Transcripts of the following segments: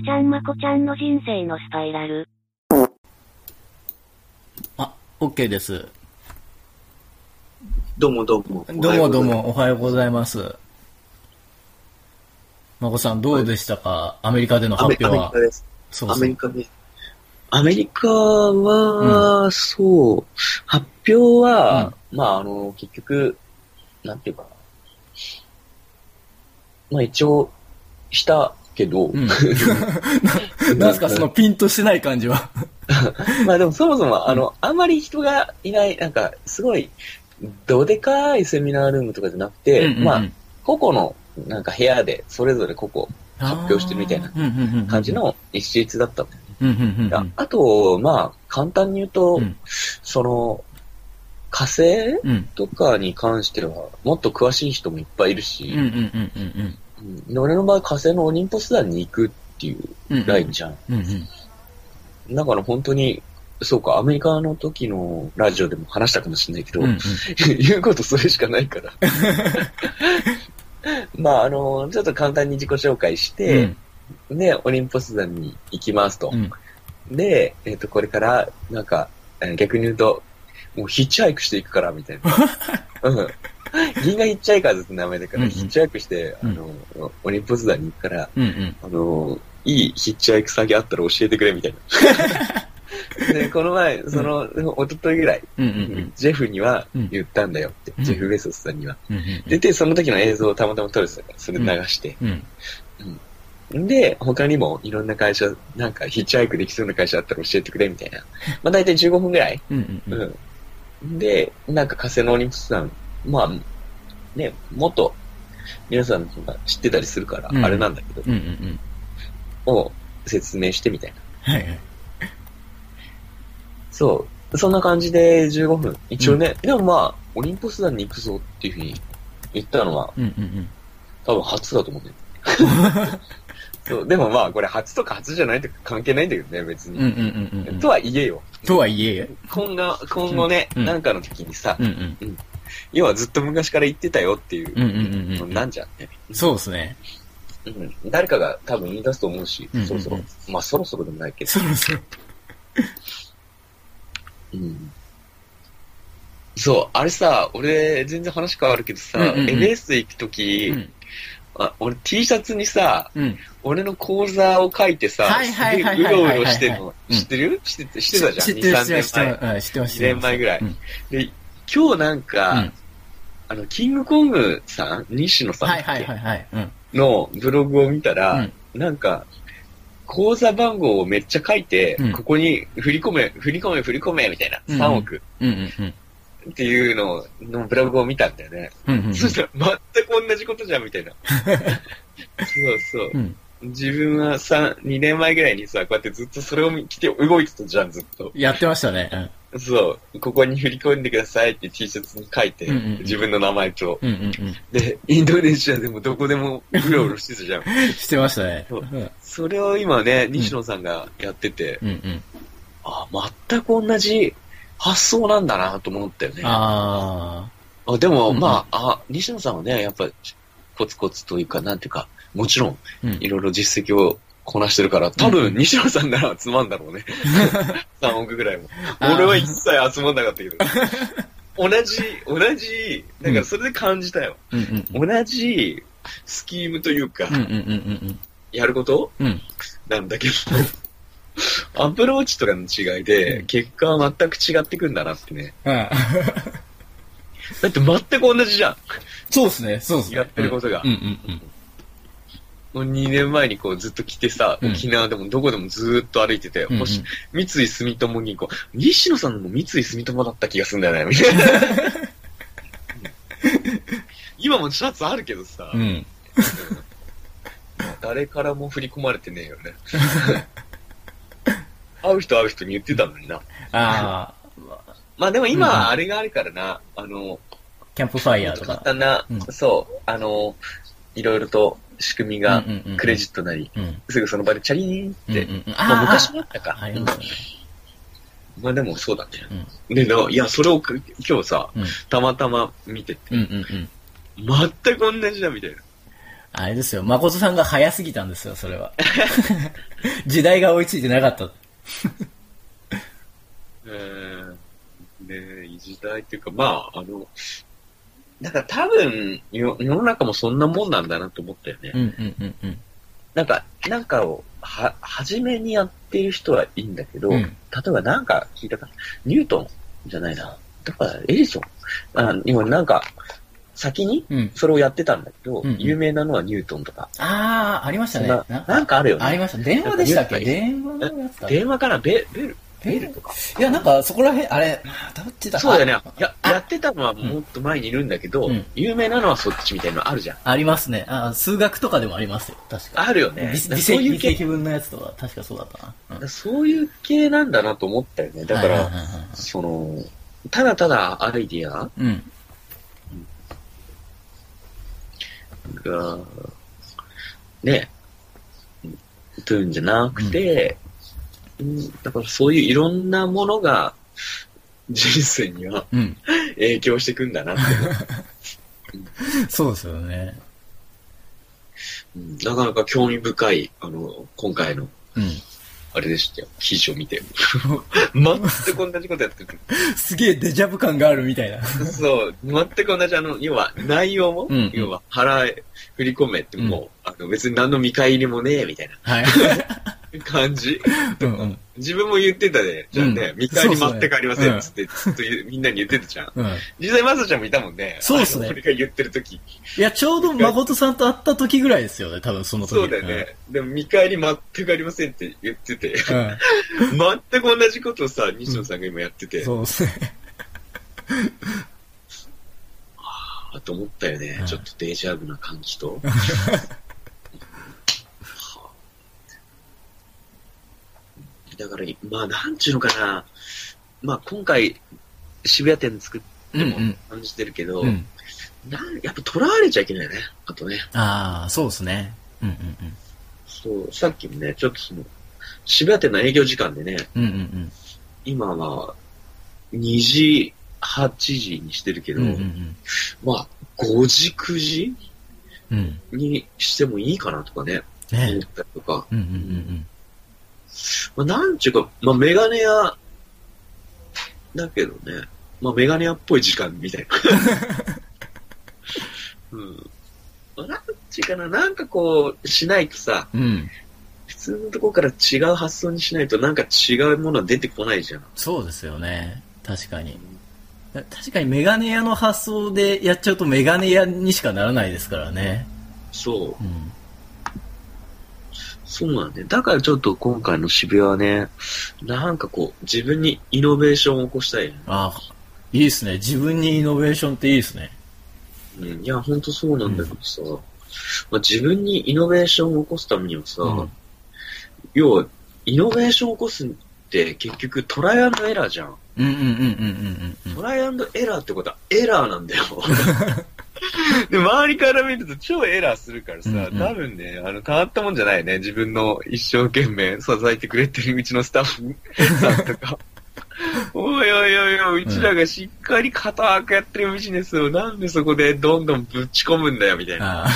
さちゃんまこちゃんの人生のスパイラル。あ、OK です。どうもどうも。どうもどうも、おはようございます。まこさん、どうでしたか、アメリカでの発表はアメリカ。です。アそうそう。メリカです。アメリカは、そう、発表は、まあ、あの、結局、なんていうかな。まあ、一応、したけど、うん。なんすか、そのピンとしてない感じは。まあでもそもそも、あの、あんまり人がいない、なんか、すごい、どでかいセミナールームとかじゃなくて、うんうんうんまあ、個々の、なんか部屋で、それぞれ個々発表してるみたいな感じ。の一律だったんだよね。うんうんうんうんああと、まあ、簡単に言うと、うんその、火星うんとかに関しては、もっと詳しい人もいっぱいいるし、うんうんうんうんうんで俺の場合火星のオリンポス団に行くっていううん。ラインじゃん。うんうん。だから本当に、そうか、アメリカの時のラジオでも話したかもしれないけど、うんうん 言うことそれしかないから。まあ、あの、ちょっと簡単に自己紹介して、で、オリンポス団に行きますと。うんで、えっ、と、これから、なんか、えー逆に言うと、もうヒッチハイクしていくから、みたいな。うん。銀河ヒッチハイカーズって名前だから、うんうんヒッチハイクして、あうんの、オリンポス団に行くから、うんうん。あの、いいヒッチハイク先あったら教えてくれ、みたいな。で、この前、その、一昨日ぐらい、うんうんうん。ジェフにはうん言ったんだよって、うんジェフ・ベソスさんには。うんうんで、で、その時の映像をたまたま撮れてたから、それ流して。うん。で、他にもいろんな会社、なんかヒッチハイクできそうな会社あったら教えてくれみたいな。まあ大体15分ぐらい。うんうんうん。うん。で、なんか火星のオリンポスさん、まあ、ね、もっと皆さんが知ってたりするから、うんあれなんだけど、うんうんうん。を説明してみたいな。はいはい。そう。そんな感じで15分。一応ね、でもまあ、オリンポス団に行くぞっていうふうに言ったのは、うんうんうん。多分初だと思うんだよ。そう、でもまあ、これ初とか初じゃないとか関係ないんだけどね、別に。うんうんうんうん。とはいえよ。とはいえ。今後、今後ね、うんなんかの時にさ、うんうん。要はずっと昔から言ってたよっていう。なんじゃんね。そうですね。うん。誰かが多分言い出すと思うし、そろそろ。まあそろそろでもないけど。そろそろ。うん。そう、あれさ、俺、全然話変わるけどさ、うんうんうん MS 行くとき、うんあ、俺 T シャツにさ、うん。俺の講座を書いてさ、うろうろしてんの、うん知ってる？知って知ってたじゃん、知ってる2、3知ってる知って年前。知ってます。2年前ぐらいうんで、今日なんか、うんあの、キングコングさん、西野さんだっけはいはいはいはい。うん。のブログを見たら、うんなんか、口座番号をめっちゃ書いて、うんここに振り込め、振り込め、振り込め、みたいな、うん3億。っていうののブログを見たんだよね。うんうんうん。そしたら全く同じことじゃん、みたいな。そうそう。うん。自分は3、2年前ぐらいにさ、こうやってずっとそれを着て動いてたじゃん、ずっと。やってましたね。そう。ここに振り込んでくださいって T シャツに書いて、うんうんうん自分の名前と。うん。うんうんうん。で、インドネシアでもどこでも うろうろしてたじゃん。してましたね。そううんそれを今ね、西野さんがやってて、うんうん。あ、全く同じ発想なんだなと思ったよね。ああでも、うんうんまあ、あ、西野さんはね、やっぱ、コツコツというか、なんていうか、もちろんいろいろ実績をこなしてるから、多うん分、西野さんなら集まんだろうね。3億ぐらいも。俺は一切集まんなかったけど。同じ、同じ、だからそれで感じたよ。うんうん。同じスキームというか、うんうんうんうんやること？なんだけど、アプローチとかの違いでう、ん結果は全く違ってくんだなってね。あだって全く同じじゃん。そうですね、そうですね。やってることがうんうんうん。もう2年前にこうずっと来てさ、うん沖縄でもどこでもずーっと歩いてて、うんうんもし三井住友銀行、西野さんのも三井住友だった気がするんだよね、みたいな。今もシャツあるけどさ、うん。誰からも振り込まれてねえよね。会う人会う人に言ってたのにな。ああ、まあでも今うんうんはあれがあるからな、あの、キャンプファイヤーと簡か。単な、うんそう、あの、いろいろと仕組みがクレジットなり、うん。すぐその場でチャリーンって、昔もあったか。まあでもそうだね。で、ないや、それをく今日さ、うん。たまたま見てて。全く同じだみたいな。あれですよ、誠さんが早すぎたんですよ、それは。時代が追いついてなかった。う ん。ね時代っていうか、まあ、あの、なんか多分、よ世の中もそんなもんなんだなと思ったよね。うんうんうんうん。なんか、なんかを、は、初めにやってる人はいいんだけど、うん例えばなんか聞いたか、ニュートンじゃないな。だから、エジソン。あ今なんか、先にうん。それをやってたんだけど、うんうん有名なのはニュートンとか。あー、ありましたね。ななんかあるよねありました。電話でしたっけ？電話のやつだ電話からベベル、ベルとか。いや、なんか、そこら辺、あれ、どっちだ？そうだよね。あや、やってたのはもっと前にいるんだけど、うん有名なのはそっちみたいなのあるじゃん。ありますね。あ数学とかでもありますよ。確かあるよね。そういう系、積分のやつとか、確かそうだったな。うんそういう系なんだなと思ったよね。だから、その、ただただアイディアうん。が、ね、というんじゃなくて、うんだからそういういろんなものが人生にはうん。影響していくんだなってそうですよね。うんなかなか興味深い、あの、今回の、うん。あれでしたよ。記事を見て。全く同じことやってる。すげえデジャブ感があるみたいな。そう、全く同じ、あの、要は、内容も、うん要は、払え、振り込めってもう、あの、別に何の見返りもねえ、みたいはい。な感じ。うんうん。自分も言ってたで、じゃあね、うん見返り待って帰りません、つって、ずっとみんなに言ってたじゃん。うん。実際、まさちゃんもいたもんね。そうっすね俺が言ってる時。いや、ちょうど誠さんと会った時ぐらいですよね、多分その時。そうだよね。でも、見返り待って帰りませんって言ってて、うん。全く同じことをさ、西野さんが今やってて、そうですね。あと思ったよねう。んちょっとデジャブな感じと。だから、まあ、なんちゅうのかな。まあ、今回、渋谷店作ってもうんうん感じてるけど、うん。なんやっぱ囚われちゃいけないね。あとね。ああ、そうですね。うんうんそう、さっきもね、ちょっとその、渋谷店の営業時間でね、うん。うんうん今は、2時、8時にしてるけうん。ど、うんうんまあ、5時、9時うん。うん。にしてもいいかなとかね、思ねったりとか。うんうんうんまあ、なんちゅうか、まあ、メガネ屋、だけどね、まあ、メガネ屋っぽい時間みたいな。うん。まあなんちゅうかな、なんかこう、しないとさ、うん。うん。普通のとこから違う発想にしないと、なんか違うものは出てこないじゃん。そうですよね。確かに。確かにメガネ屋の発想でやっちゃうとメガネ屋にしかならないですからね。そう。うん。そうなんだよ。だからちょっと今回の渋谷はね、なんかこう、自分にイノベーションを起こしたいよね。ああ、いいですね。自分にイノベーションっていいですね。うん。いや、ほんとそうなんだけどさ、まあ、自分にイノベーションを起こすためにはさ、うん要は、イノベーションを起こすって結局トライアンドエラーじゃん。うんうんうんうんうんうんトライアンドエラーってことはエラーなんだよ。で、周りから見ると超エラーするからさ、うんうん多分ね、あの、変わったもんじゃないね。自分の一生懸命 支えてくれてるうちのスタッフ さんとか。おいおいおいおい、うちらがしっかり固くやってるビジネスをなんでそこでどんどんぶち込むんだよ、みたいな。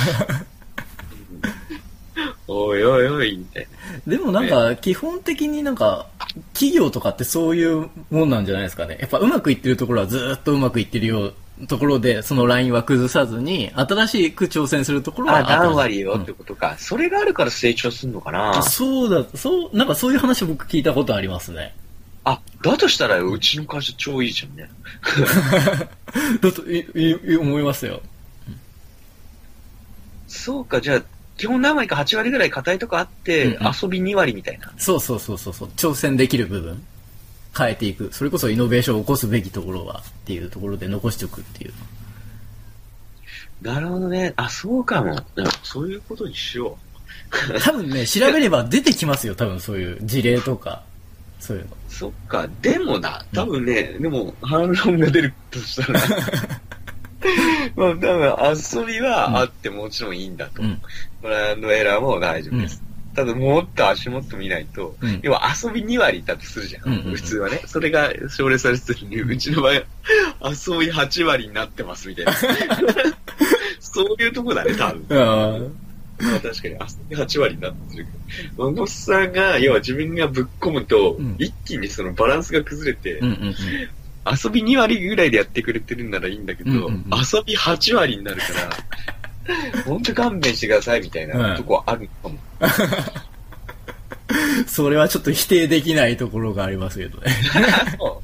おいおいおい、みたいな。でもなんか、基本的になんか、企業とかってそういうもんなんじゃないですかね。やっぱうまくいってるところはずーっとうまくいってるようところで、そのラインは崩さずに、新しく挑戦するところはあ、何割ようんってことか。それがあるから成長するのかな。そうだ、そう、なんかそういう話僕聞いたことありますね。あ、だとしたらうちの会社超いいじゃんね。だと、い、い、思いますよ。そうか、じゃあ、基本何割か8割ぐらい硬いとこあって、うんうん遊び2割みたいな。そうそうそうそうそう、挑戦できる部分、変えていく。それこそイノベーションを起こすべきところはっていうところで残しておくっていう。なるほどね。あ、そうかも。うんそういうことにしよ 多分ね、調べれば出てきますよ、多分そういう事例とか、そういうの。う。そっか。でもな、多分ね、でも反論が出るとしたら、まあ多分遊びはあってもちろんいいんだと。うん。ブランドエラーも大丈夫です。ただもっと足元見ないと、うん要は遊び2割だとするじゃん。うんうんうん普通はね。それが奨励されてるのに、うちの場合、遊び8割になってますみたいな。そういうとこだね、多分。まあ確かに、あ8割になってる。マゴスさんが、要は自分がぶっ込むと、うん一気にそのバランスが崩れて、うんうんうん。遊び2割ぐらいでやってくれてるんならいいんだけど、うんうんうん遊び8割になるから、ほんと勘弁してくださいみたいなとこあるかも。それはちょっと否定できないところがありますけどね。そ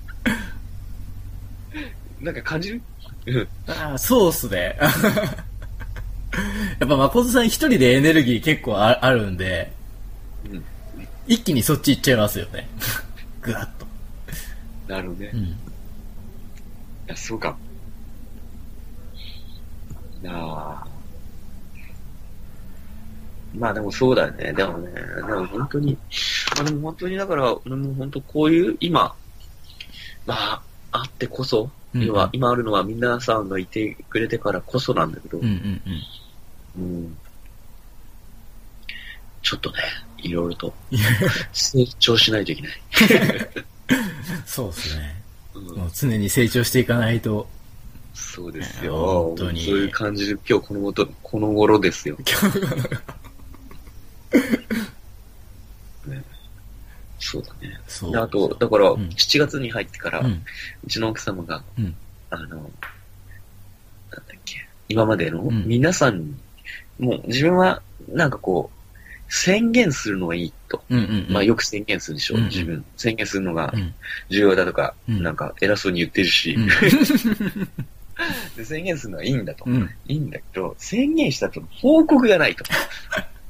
うなんか感じる？うん。ああ、そうっすね。やっぱ誠さん一人でエネルギー結構ああるんで、うん一気にそっち行っちゃいますよね。ぐわっと。なるほどね。いうん。や、そうか。なあ。まあでもそうだよね。でもね、でも本当に、まあでも本当にだから、俺も本当こういう、今、まあ、あってこそ、うん要は今あるのは皆さんがいてくれてからこそなんだけど、うんうんうん。うんちょっとね、いろいろと 成長しないといけない。そうっすね。うんもう常に成長していかないと、そうですよ。本当にそういう感じで今日このこと、この頃ですよ。そうだね。そう。であと、だから、うん7月に入ってから、う。うんちの奥様が、うんあの、なんだっけ、今までのうん皆さんに、もう自分は、なんかこう、宣言するのはいいと。うんうんうん。まあよく宣言するでしょ、うんうん自分。宣言するのがうん重要だとか、うんなんか偉そうに言ってるし、うん で宣言するのはいいんだと。うん。いいんだけど、宣言したと報告がないと。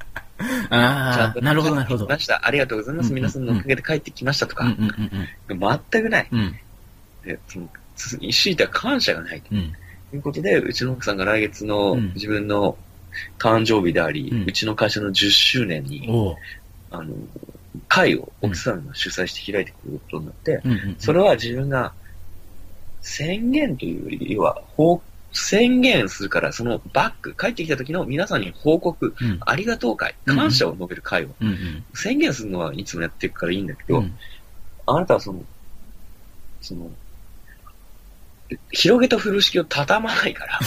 ああ、なるほどなるほど。ました。ありがとうございます。皆さんのおかげで帰ってきましたとか、全くない。で、その、つ強いては感謝がないとうん。いうことで、うちの奥さんが来月のうん自分の誕生日であり、ううんちの会社の10周年に。あの、会を奥さんが主催して開いてくれることになって。それは自分が宣言というより、要は、報宣言するから、そのバック、帰ってきた時の皆さんに報告、うん。ありがとう会、うん感謝を述べる会を、うんうん。宣言するのはいつもやっていくからいいんだけど、うんあなたはその、その、広げた風呂敷を畳まないから、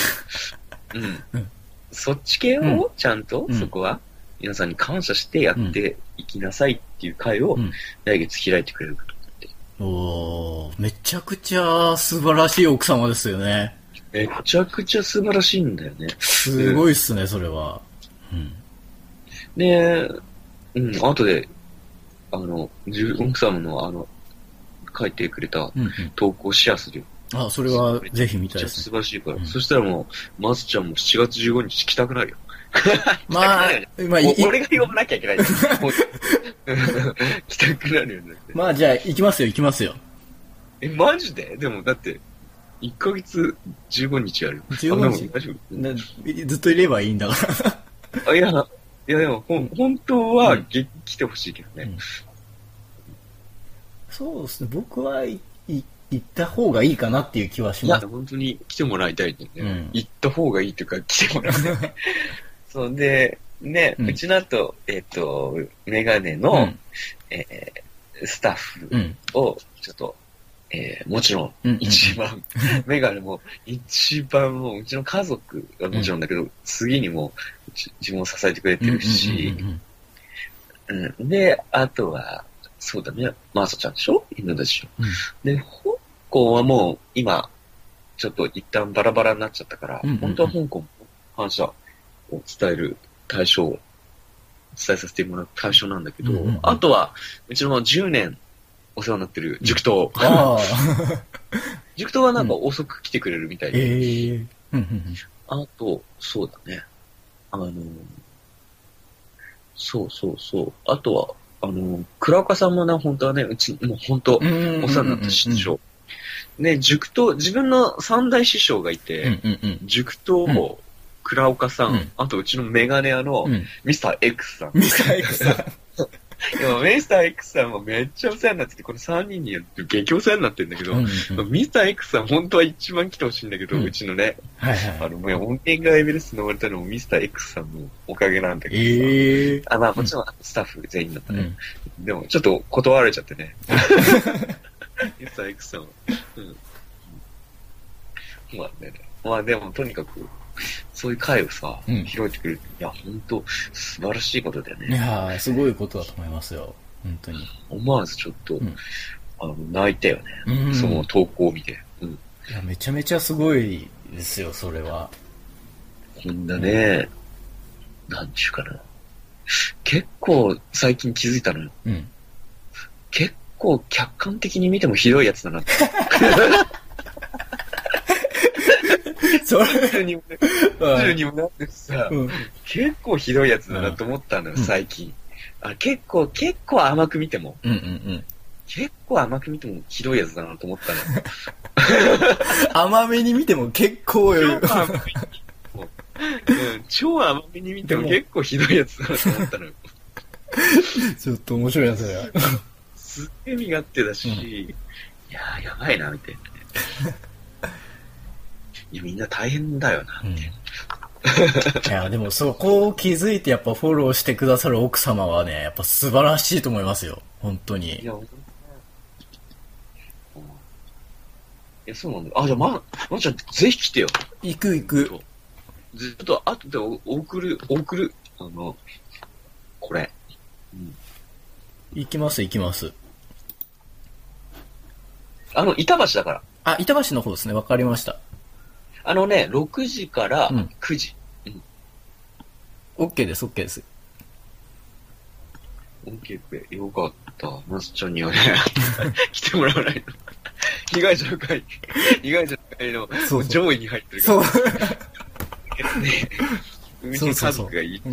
うん。うんそっち系をちゃんと、うんそこは、皆さんに感謝してやっていきなさいっていう会をうん来月開いてくれることになって、おーめちゃくちゃ素晴らしい奥様ですよね。めちゃくちゃ素晴らしいんだよね。すごいっすね、それは。うん。で、うん、後で、あの、自分奥様のあの、書いてくれたうんうん。投稿をシェアするよ。あ、それはぜひ見たいですね。素晴らしいから。うんそしたらもう、まずちゃんも7月15日 来たくなるよ。まあ、まあ、俺が呼ばなきゃいけない。来たくなるよね。まあじゃあ行きますよ、行きますよ。え、マジで？でもだって、1ヶ月15日やるよ。15日？大丈なずっといればいいんだから。夫 あ、いや、いやでも、ほん本当は、うんげ来てほしいけどね。そうですね、僕はいい行った方がいいかなっていう気はしいや、ます。本当に来てもらいたいんだよね。うん行った方がいいっていうか、来てもらいたい。そうで、ね、ううんちの後、えっ、と、メガネの、うん。えースタッフうん。を、ちょっと、えーもちろん、うん。一番、メガネも一番もう、うちの家族はもちろんだけど、次にも自分を支えてくれてるしうん、うんうん。で、あとは、そうだね、マーサちゃんでしょ？犬でしょうん。で、香港はもう、今、ちょっと一旦バラバラになっちゃったから、うんうんうん。本当は香港も感謝を伝える対象を伝えさせてもらう対象なんだけど、うんうんうん。あとは、うちの10年お世話になってる塾頭。ああ。塾頭はなんか遅く来てくれるみたいで、ええ。うんうんあと、そうだね。あの、そうそうそう。あとは、あの、倉岡さんもね、本当はね、うち、もう本当、うん。お世話になった師匠。で、塾頭、自分の三大師匠がいて。塾頭、倉岡さん、うんあとうちのメガネ屋のうん。ミスター X さん。ミサイクさん。いやミスター X さんもめっちゃお世話になってて、この3人にやって激お世話になってるんだけど、うんうんうんミスター X さん本当は一番来てほしいんだけど、ううんちのね、はいはい。あの、もう音源がエベレスト登れたのもミスター X さんのおかげなんだけどさ、ええ。あ、まあもちろんスタッフ全員だったね。うん。でもちょっと断られちゃってね。ミスター X さんは。うん。まあね。まあでもとにかく、そういう会をさ、うん開いてくれる。いや、本当素晴らしいことだよいね。やー、すごいことだと思いますよ。本当に。思わずちょっと、んあの、泣いたよね。うんその投稿を見て。うん。いや、めちゃめちゃすごいですよ、それは。こんなね、なんちゅうかな。結構最近気づいたのよ。うん。結構客観的に見てもひどいやつだなって。それ、にもね、普通にもなってさ、うん。結構ひどいやつだなと思ったのよ、うん最近。あ結構、結構甘く見ても、うんうんうん。結構甘く見てもひどいやつだなと思ったのよ。甘めに見ても結構よ。超甘めに見ても、うん、超甘めに見ても結構ひどいやつだなと思ったのよ。ちょっと面白いな、それは。すっげえ身勝手だし、うんいやーやばいな、みたいなね。いや、みんな大変だよな。うん。いや、でもそこを気づいてやっぱフォローしてくださる奥様はね、やっぱ素晴らしいと思いますよ。本当いに。や、本当にねうんいや、そうなんだ。あ、じゃあ、ま、まちゃん、ぜひ来てよ。行く行く。ずっと後でお送る、送る。あの、これ。うん。行きます行きます。あの、板橋だから。あ、板橋の方ですね。わかりました。あのね、6時からうん9時。OK です、OK です。オッケーよかった。マスちゃんにはね、来てもらわないと。被害者の会、被害者の会のそうそう上位に入ってるから。そう。ね、うちの家族がいいし、そ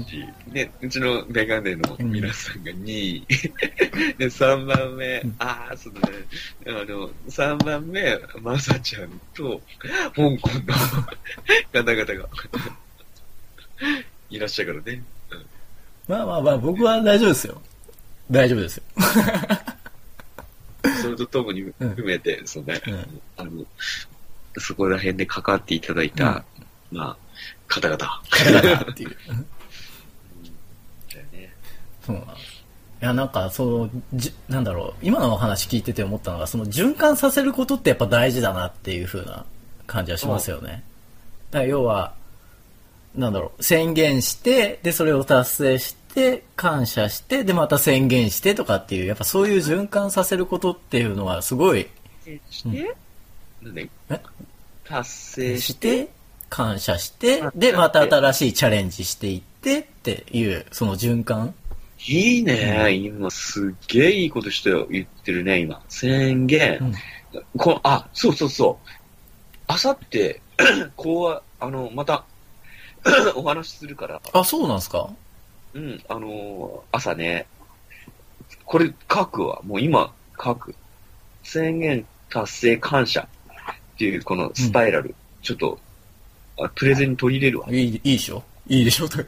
う。ね、うちのメガネの皆さんが2位、で、3番目、うん。ああ、そうだね、あの、3番目、まさちゃんと、香港の 方々がいらっしゃるからね。まあまあまあ、僕は大丈夫ですよ。大丈夫ですよ。それとともに含めて、そうね、うん。あの、そこら辺で関わっていただいた、まあ、方々。だなっていう。だよね。そうなんです。いや、なんか、その、じ、なんだろう、今のお話聞いてて思ったのが、その循環させることってやっぱ大事だなっていう風な感じはしますよね。だから要は、なんだろう、宣言して、で、それを達成して、感謝して、で、また宣言してとかっていう、やっぱそういう循環させることっていうのはすごい、して、なんでえ達成して、感謝して、で、また新しいチャレンジしていってっていう、その循環？いいね、今すっげえいいことして言ってるね、今。宣言。うんこあ、そうそうそう。あさって、こうは、あの、また、お話しするから、あ、そうなんですか？うん、あのー朝ね、これ書くわ。もう今書く。宣言達成感謝っていうこのスパイラル、ちょっと、あプレゼンに取り入れるわ。いい、いいでしょ？いいでしょ？と。い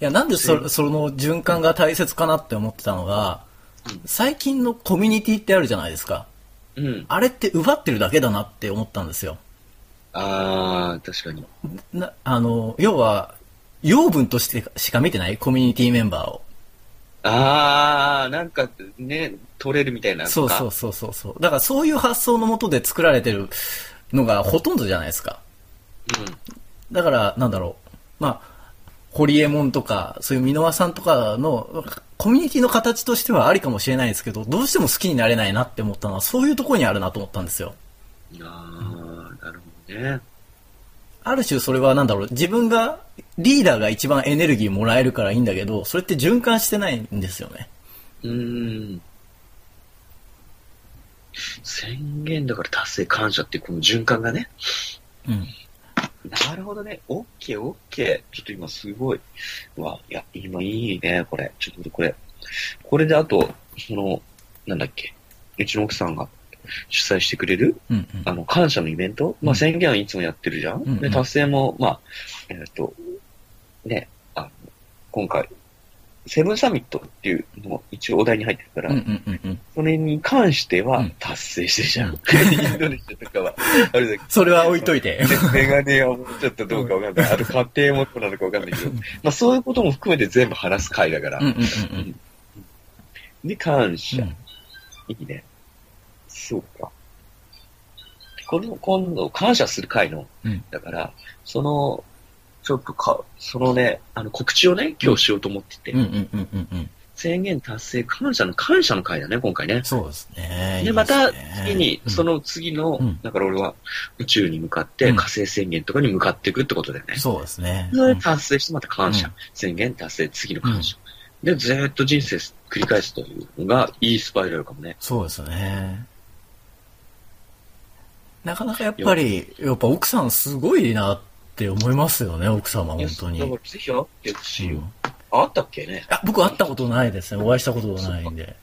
や、なんでそ、その循環が大切かなって思ってたのがうん、最近のコミュニティってあるじゃないですか。うん。あれって奪ってるだけだなって思ったんですよ。あー、確かに。な、あの、要は、養分としてしか見てない？コミュニティメンバーを。あー、なんかね、取れるみたいな。そうそうそうそうそう。だからそういう発想のもとで作られてるのがほとんどじゃないですか。だから、なんだろう。まあ、ホリエモンとか、そういう箕輪さんとかの、コミュニティの形としてはありかもしれないですけど、どうしても好きになれないなって思ったのは、そういうところにあるなと思ったんですよ。うん。あー、なるほどね。ある種それはなんだろう、自分が、リーダーが一番エネルギーもらえるからいいんだけど、それって循環してないんですよね。うーん。宣言だから達成感謝っていうこの循環がね。うん。なるほどね。オッケーオッケー。ちょっと今すごい。うわ、いや、今いいね、これ。ちょっとこれ。これであと、その、なんだっけ。うちの奥さんが主催してくれる、うんうん。あの、感謝のイベント、まあ、宣言はいつもやってるじゃん、うんうんで、達成も、まあ、えっ、と、ね、あの、今回、セブンサミットっていうのも一応お題に入ってるから、うんうんうんうん。それに関してはうん達成してるじゃん。うんインドネシアとかは、あれだけそれは置いといて。ど、メガネはもうちょっとどうかわかんない。あと家庭もどうなのかわかんないけど、まあそういうことも含めて全部話す回だから。うんうんうんで、感謝。んいいね。そうか。この、今度、感謝する回の、うんだから、その、ちょっとか、そのね、あの告知をね、今日しようと思ってて、うんうんうんうんうん。宣言達成感謝の感謝の回だね、今回ね。そうですね。で、また次に、うんその次の、うんだから俺は宇宙に向かってうん火星宣言とかに向かっていくってことだよね。そうですね。それで達成してまた感謝、うん宣言達成、次の感謝。で、ずーっと人生繰り返すというのがいいスパイラルかもね。そうですね。なかなかやっぱり、やっぱ奥さんすごいなって思いますよね、奥様、本当に。だからぜひ会ってほしいよ。うんあったっけね？あ僕会ったことないですね。お会いしたことがないんで。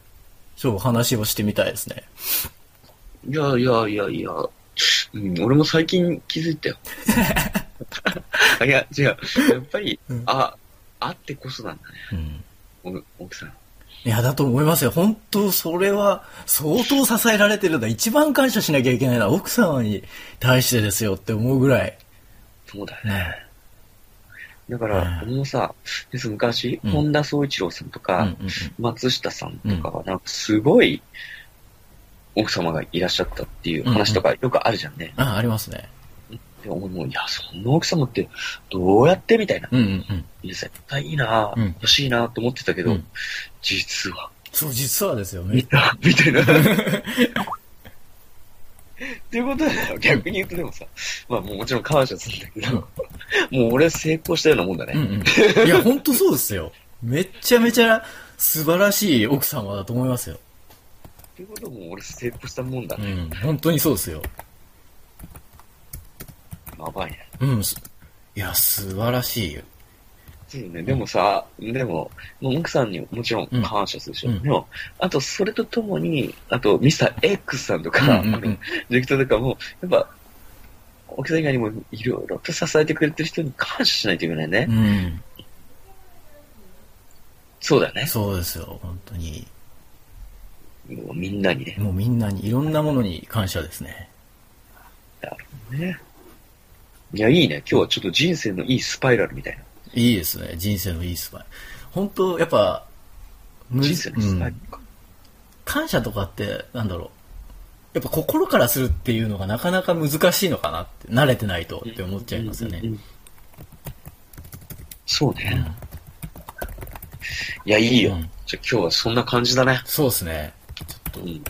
そう、話をしてみたいですね。いやいやいやいや、うん、俺も最近気づいたよ。いや、違う。やっぱり、うんあ、あってこそなんだね、うん。お奥さん。いや、だと思いますよ。本当、それは、相当支えられてるんだ。一番感謝しなきゃいけないのは奥様に対してですよって思うぐらい。そうだよね。ね。だから、うん俺もさ、です昔、うん本田宗一郎さんとか、うんうんうん。松下さんとかは、なんかすごい、奥様がいらっしゃったっていう話とかよくあるじゃんね。あ、ありますね。で俺も、いや、そんな奥様ってどうやってみたいな。うんうんうん。いや、絶対いいな、うん欲しいなと思ってたけど、うん実は、そう、実はですよ。め見たみたいな。っていうことだよ。逆に言うとでもさ、まあもうもちろん感謝するんだけど、もう俺成功したようなもんだね。うんうん。いや、本当そうですよ。めっちゃめちゃ素晴らしい奥様だと思いますよ。っていうことも俺成功したもんだね。うん。本当にそうですよ。やばいね。うん。すいや、素晴らしいよ。そうね。でもさ、でも、もう奥さんにもちろん感謝するでしょ。うんでも、あとそれとともに、あとミスター X さんとか、うんうんうんあのディレクターとかも、やっぱ、奥さん以外にもいろいろと支えてくれてる人に感謝しないといけないね。うん。そうだね。そうですよ、本当に。もうみんなにね。もうみんなに、いろんなものに感謝ですね。ね。いや、いいね。今日はちょっと人生のいいスパイラルみたいな。いいですね、人生のいいスパイ。本当、やっぱ、無人生のスパイラルか。感謝とかって、なんだろう。やっぱ心からするっていうのがなかなか難しいのかなって、慣れてないとって思っちゃいますよねうん。うんうんそうね。いや、いいよ。うんじゃあ今日はそんな感じだね。そうですね。ちょっと。いうん。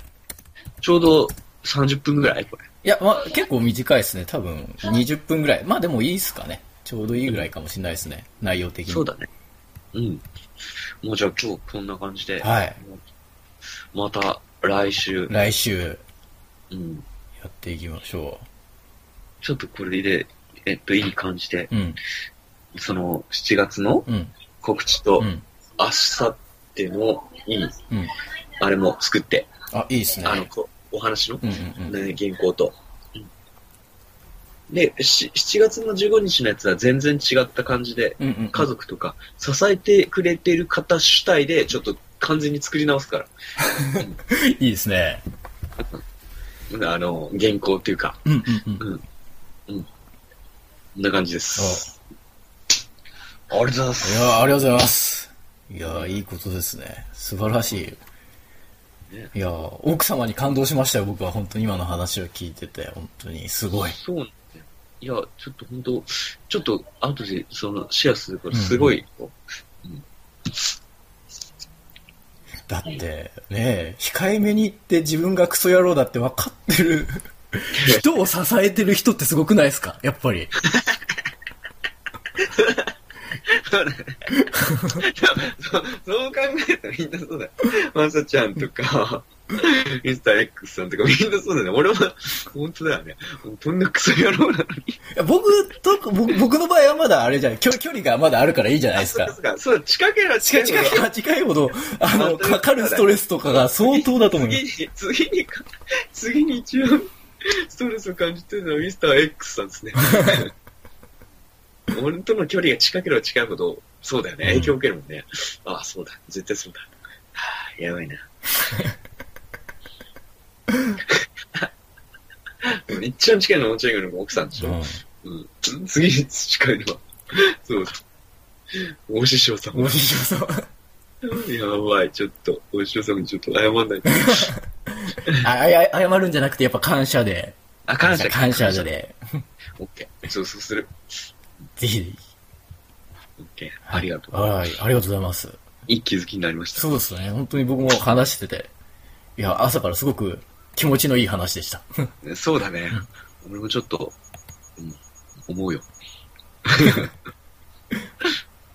ちょうど30分ぐらいこれ。や、まあ、結構短いですね。多分、20分ぐらい。まあでもいいですかね。ちょうどいいぐらいかもしれないですね。内容的に。そうだね。うん。もうじゃあ今日こんな感じで。はい。また来週。来週、うん。やっていきましょちょっとこれで、えっと、いい感じで、う。うん。その7月のうん。告知と、うん。明後日のいい、うん。あれも作って、あ、いいですね。あの、こお話のうんうんうん。ね、原稿と。で、し7月の15日のやつは全然違った感じで、うんうんうん家族とか支えてくれてる方主体で、ちょっと完全に作り直すから。いいですね。あの、原稿っていうか、うんうんうん。こんな感じです。ありがとうございます。いやーありがとうございます。いやーいいことですね。素晴らしい。ねいやー奥様に感動しましたよ、僕は本当に今の話を聞いてて、本当にすごい。そう。いや、ちょっと本当ちょっと後でそのシェアするから、すごい、こだって、ね控えめに言って自分がクソ野郎だって分かってる 人を支えてる人ってすごくないですか？やっぱり。そうそう考えたらみんなそうだよ。マサちゃんとか、ミスター X さんとかみんなそうだよね。俺は、本当だよね。こんなクソ野郎なのに。いや僕と、僕僕の場合はまだあれじゃない、距距離がまだあるからいいじゃないですか。そうか、そう、近ければ近近いいほど近い近いほど、あの、かかるストレスとかが相当だと思います。次に、次にか、次に一番ストレスを感じてるのはミスター X さんですね。俺との距離が近ければ近いほど、そうだよね。影響を受けるもんね。ああ、そうだ。絶対そうだ。はあ、やばいな。一番近いのはもちろん奥さんでしょ。うん。次に近いのは、そうだ。お師匠様。お師匠様。やばい、ちょっと、お師匠様にちょっと謝んないと。ああや謝るんじゃなくて、やっぱ感謝で。あ、感謝。感謝で。オッケー。そう、そうする。ぜひ、オッケー。ありがとう。はい、ありがとうございます。いい気づきになりました。そうですね。本当に僕も話してて、いや、朝からすごく気持ちのいい話でした。そうだね。俺もちょっと、うん、思うよ。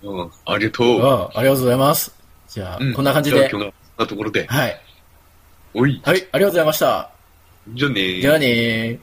うん、ありがとう。あありがとうございます。じゃあ、うんこんな感じで今。日のなところで。はい。おい。はい、ありがとうございました。じゃあねーじゃあねー。